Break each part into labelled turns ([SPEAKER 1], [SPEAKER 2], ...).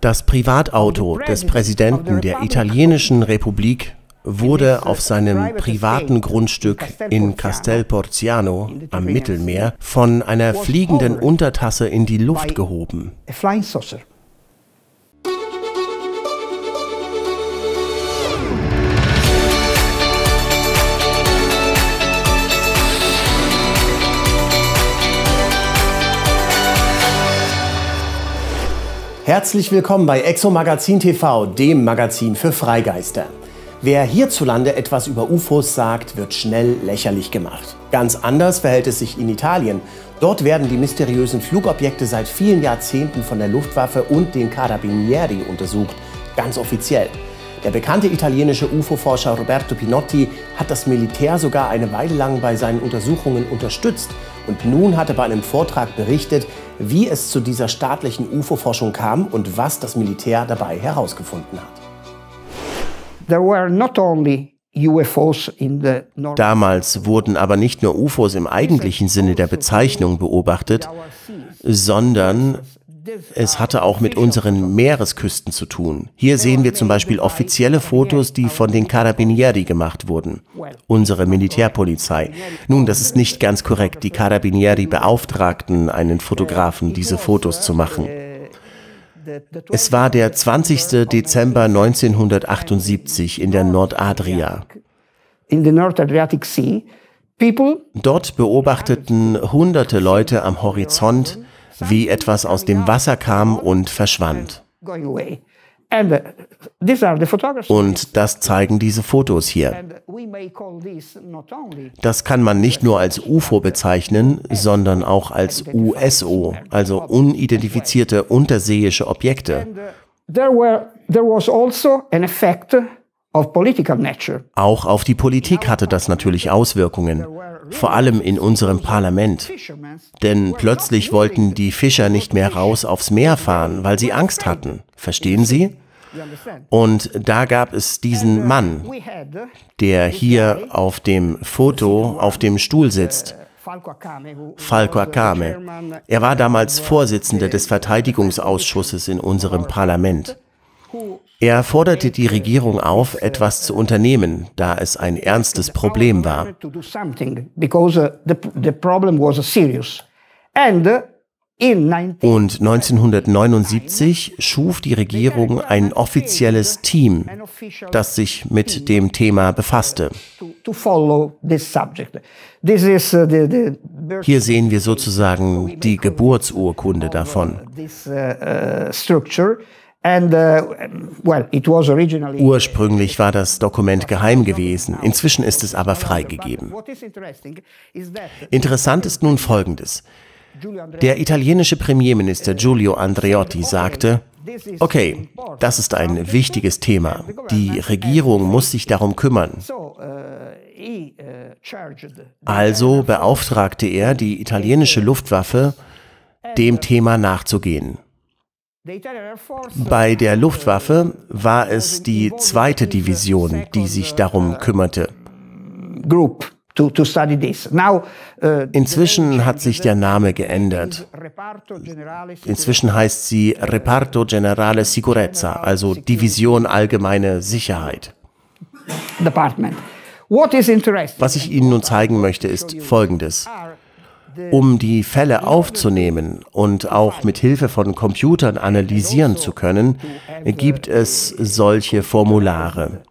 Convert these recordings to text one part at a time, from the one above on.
[SPEAKER 1] Das Privatauto des Präsidenten der italienischen Republik wurde auf seinem privaten Grundstück in Castel Porziano am Mittelmeer von einer fliegenden Untertasse in die Luft gehoben. Herzlich willkommen bei Exo Magazin TV, dem Magazin für Freigeister. Wer hierzulande etwas über UFOs sagt, wird schnell lächerlich gemacht. Ganz anders verhält es sich in Italien. Dort werden die mysteriösen Flugobjekte seit vielen Jahrzehnten von der Luftwaffe und den Carabinieri untersucht, ganz offiziell. Der bekannte italienische UFO-Forscher Roberto Pinotti hat das Militär sogar eine Weile lang bei seinen Untersuchungen unterstützt und nun hat er bei einem Vortrag berichtet, wie es zu dieser staatlichen UFO-Forschung kam und was das Militär dabei herausgefunden hat. Damals wurden aber nicht nur UFOs im eigentlichen Sinne der Bezeichnung beobachtet, sondern es hatte auch mit unseren Meeresküsten zu tun. Hier sehen wir zum Beispiel offizielle Fotos, die von den Carabinieri gemacht wurden, unsere Militärpolizei. Nun, das ist nicht ganz korrekt. Die Carabinieri beauftragten einen Fotografen, diese Fotos zu machen. Es war der 20. Dezember 1978 in der Nordadria. Dort beobachteten hunderte Leute am Horizont wie etwas aus dem Wasser kam und verschwand. Und das zeigen diese Fotos hier. Das kann man nicht nur als UFO bezeichnen, sondern auch als USO, also unidentifizierte unterseeische Objekte. There were, there was also an effect auch auf die Politik hatte das natürlich Auswirkungen, vor allem in unserem Parlament. Denn plötzlich wollten die Fischer nicht mehr raus aufs Meer fahren, weil sie Angst hatten. Verstehen Sie? Und da gab es diesen Mann, der hier auf dem Foto auf dem Stuhl sitzt. Falco Akame. Er war damals Vorsitzender des Verteidigungsausschusses in unserem Parlament. Er forderte die Regierung auf, etwas zu unternehmen, da es ein ernstes Problem war. Und 1979 schuf die Regierung ein offizielles Team, das sich mit dem Thema befasste. Hier sehen wir sozusagen die Geburtsurkunde davon. Uh, Ursprünglich war das Dokument geheim gewesen, inzwischen ist es aber freigegeben. Interessant ist nun Folgendes. Der italienische Premierminister Giulio Andreotti sagte, okay, das ist ein wichtiges Thema. Die Regierung muss sich darum kümmern. Also beauftragte er die italienische Luftwaffe, dem Thema nachzugehen. Bei der Luftwaffe war es die zweite Division, die sich darum kümmerte. Uh, Inzwischen hat sich der Name geändert. Inzwischen heißt sie Reparto Generale Sicurezza, also Division Allgemeine Sicherheit. Was ich Ihnen nun zeigen möchte, ist Folgendes. Um die Fälle aufzunehmen und auch mit Hilfe von Computern analysieren zu können, gibt es solche Formulare.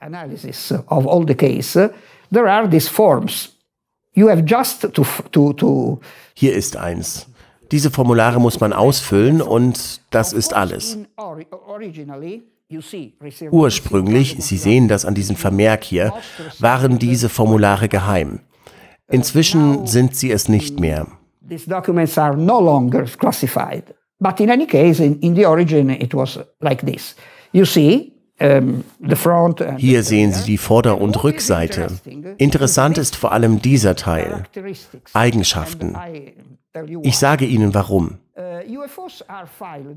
[SPEAKER 1] Hier ist eins. Diese Formulare muss man ausfüllen und das ist alles. Ursprünglich, Sie sehen das an diesem Vermerk hier, waren diese Formulare geheim. Inzwischen sind sie es nicht mehr. These documents are no longer classified. But in any case, in, in the origin, it was like this. You see, hier sehen Sie die Vorder- und Rückseite. Interessant ist vor allem dieser Teil. Eigenschaften. Ich sage Ihnen warum.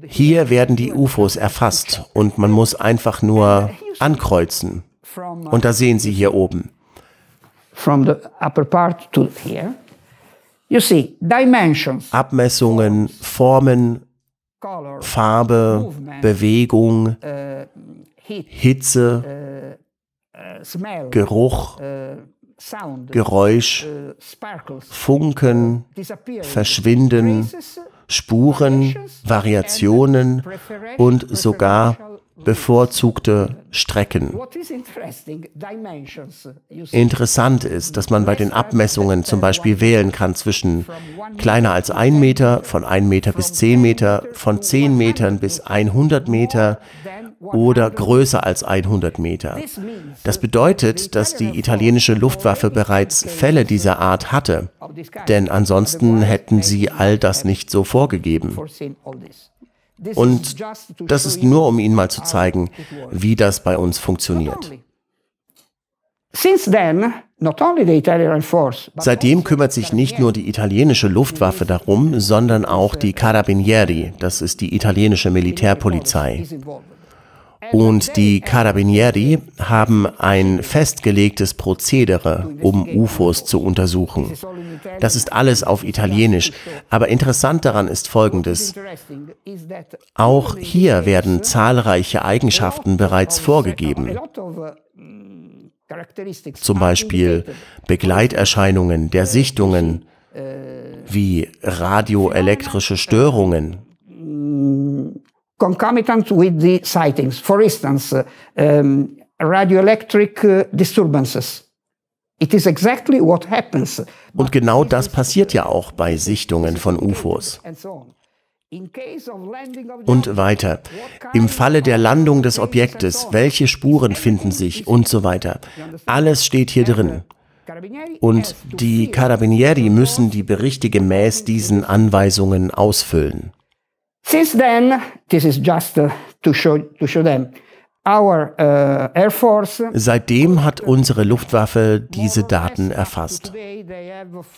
[SPEAKER 1] Hier werden die UFOs erfasst und man muss einfach nur ankreuzen. Und da sehen Sie hier oben. From the upper part to here. You see, dimensions. Abmessungen, Formen, Farbe, Bewegung, Hitze, Geruch, Geräusch, Funken, Verschwinden, Spuren, Variationen und sogar bevorzugte Strecken. Interessant ist, dass man bei den Abmessungen zum Beispiel wählen kann zwischen kleiner als ein Meter, von 1 Meter bis 10 Meter, von 10 Metern bis 100 Meter oder größer als 100 Meter. Das bedeutet, dass die italienische Luftwaffe bereits Fälle dieser Art hatte, denn ansonsten hätten sie all das nicht so vorgegeben. Und das ist nur, um Ihnen mal zu zeigen, wie das bei uns funktioniert. Seitdem kümmert sich nicht nur die italienische Luftwaffe darum, sondern auch die Carabinieri, das ist die italienische Militärpolizei. Und die Carabinieri haben ein festgelegtes Prozedere, um UFOs zu untersuchen. Das ist alles auf Italienisch, aber interessant daran ist Folgendes. Auch hier werden zahlreiche Eigenschaften bereits vorgegeben. Zum Beispiel Begleiterscheinungen der Sichtungen wie radioelektrische Störungen,
[SPEAKER 2] concomitant with the sightings. For instance, um, radioelectric uh, disturbances. It is exactly what happens.
[SPEAKER 1] Und genau das passiert ja auch bei Sichtungen von UFOs. Und weiter. Im Falle der Landung des Objektes, welche Spuren finden sich und so weiter. Alles steht hier drin. Und die Carabinieri müssen die Berichte gemäß diesen Anweisungen ausfüllen.
[SPEAKER 2] Since then, this is just uh, to show, to show them, our uh, Air Force.
[SPEAKER 1] Seitdem hat unsere Luftwaffe diese Daten erfasst.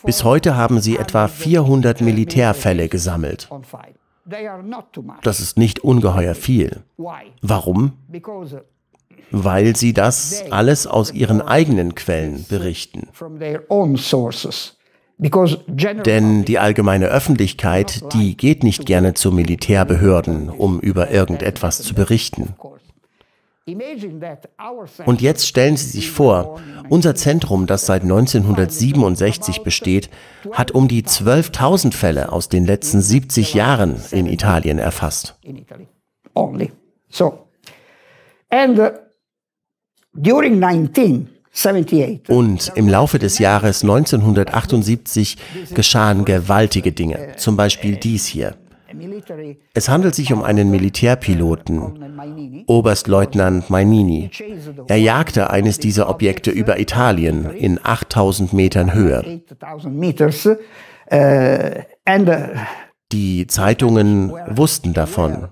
[SPEAKER 1] Bis heute haben sie etwa 400 Militärfälle gesammelt. Das ist nicht ungeheuer viel. Warum? Weil sie das alles aus ihren eigenen Quellen berichten. Denn die allgemeine Öffentlichkeit, die geht nicht gerne zu Militärbehörden, um über irgendetwas zu berichten. Und jetzt stellen Sie sich vor, unser Zentrum, das seit 1967 besteht, hat um die 12.000 Fälle aus den letzten 70 Jahren in Italien erfasst.
[SPEAKER 2] And uh, during 19
[SPEAKER 1] und im Laufe des Jahres 1978 geschahen gewaltige Dinge, zum Beispiel dies hier. Es handelt sich um einen Militärpiloten, Oberstleutnant Mainini. Er jagte eines dieser Objekte über Italien in 8000 Metern Höhe. Die Zeitungen wussten davon.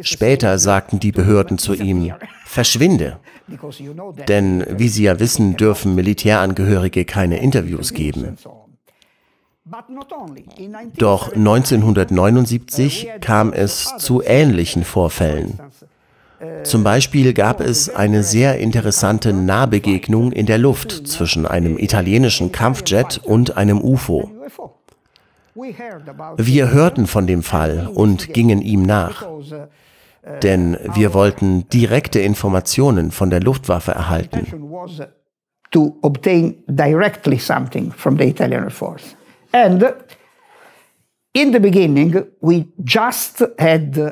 [SPEAKER 1] Später sagten die Behörden zu ihm, verschwinde. Denn wie Sie ja wissen, dürfen Militärangehörige keine Interviews geben. Doch 1979 kam es zu ähnlichen Vorfällen. Zum Beispiel gab es eine sehr interessante Nahbegegnung in der Luft zwischen einem italienischen Kampfjet und einem UFO. Wir hörten von dem Fall und gingen ihm nach, denn wir wollten direkte Informationen von der Luftwaffe erhalten.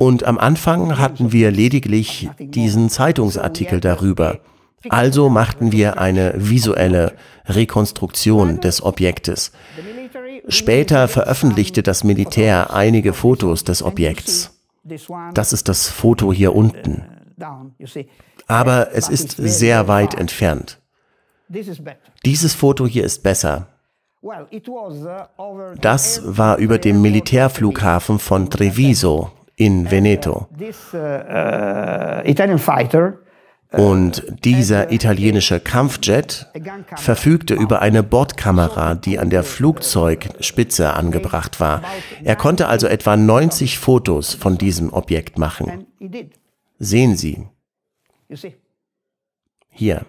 [SPEAKER 1] Und am Anfang hatten wir lediglich diesen Zeitungsartikel darüber. Also machten wir eine visuelle Rekonstruktion des Objektes. Später veröffentlichte das Militär einige Fotos des Objekts. Das ist das Foto hier unten. Aber es ist sehr weit entfernt. Dieses Foto hier ist besser. Das war über dem Militärflughafen von Treviso in Veneto. Und dieser italienische Kampfjet verfügte über eine Bordkamera, die an der Flugzeugspitze angebracht war. Er konnte also etwa 90 Fotos von diesem Objekt machen. Sehen Sie. Hier.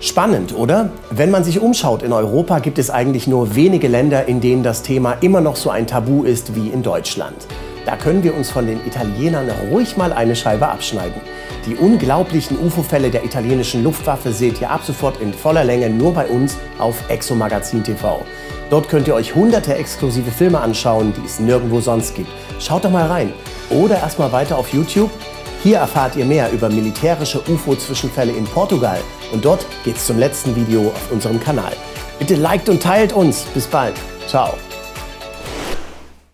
[SPEAKER 1] Spannend, oder? Wenn man sich umschaut in Europa, gibt es eigentlich nur wenige Länder, in denen das Thema immer noch so ein Tabu ist wie in Deutschland. Da können wir uns von den Italienern ruhig mal eine Scheibe abschneiden. Die unglaublichen UFO-Fälle der italienischen Luftwaffe seht ihr ab sofort in voller Länge nur bei uns auf Exomagazin TV. Dort könnt ihr euch hunderte exklusive Filme anschauen, die es nirgendwo sonst gibt. Schaut doch mal rein. Oder erstmal weiter auf YouTube. Hier erfahrt ihr mehr über militärische UFO-Zwischenfälle in Portugal. Und dort geht's zum letzten Video auf unserem Kanal. Bitte liked und teilt uns. Bis bald. Ciao.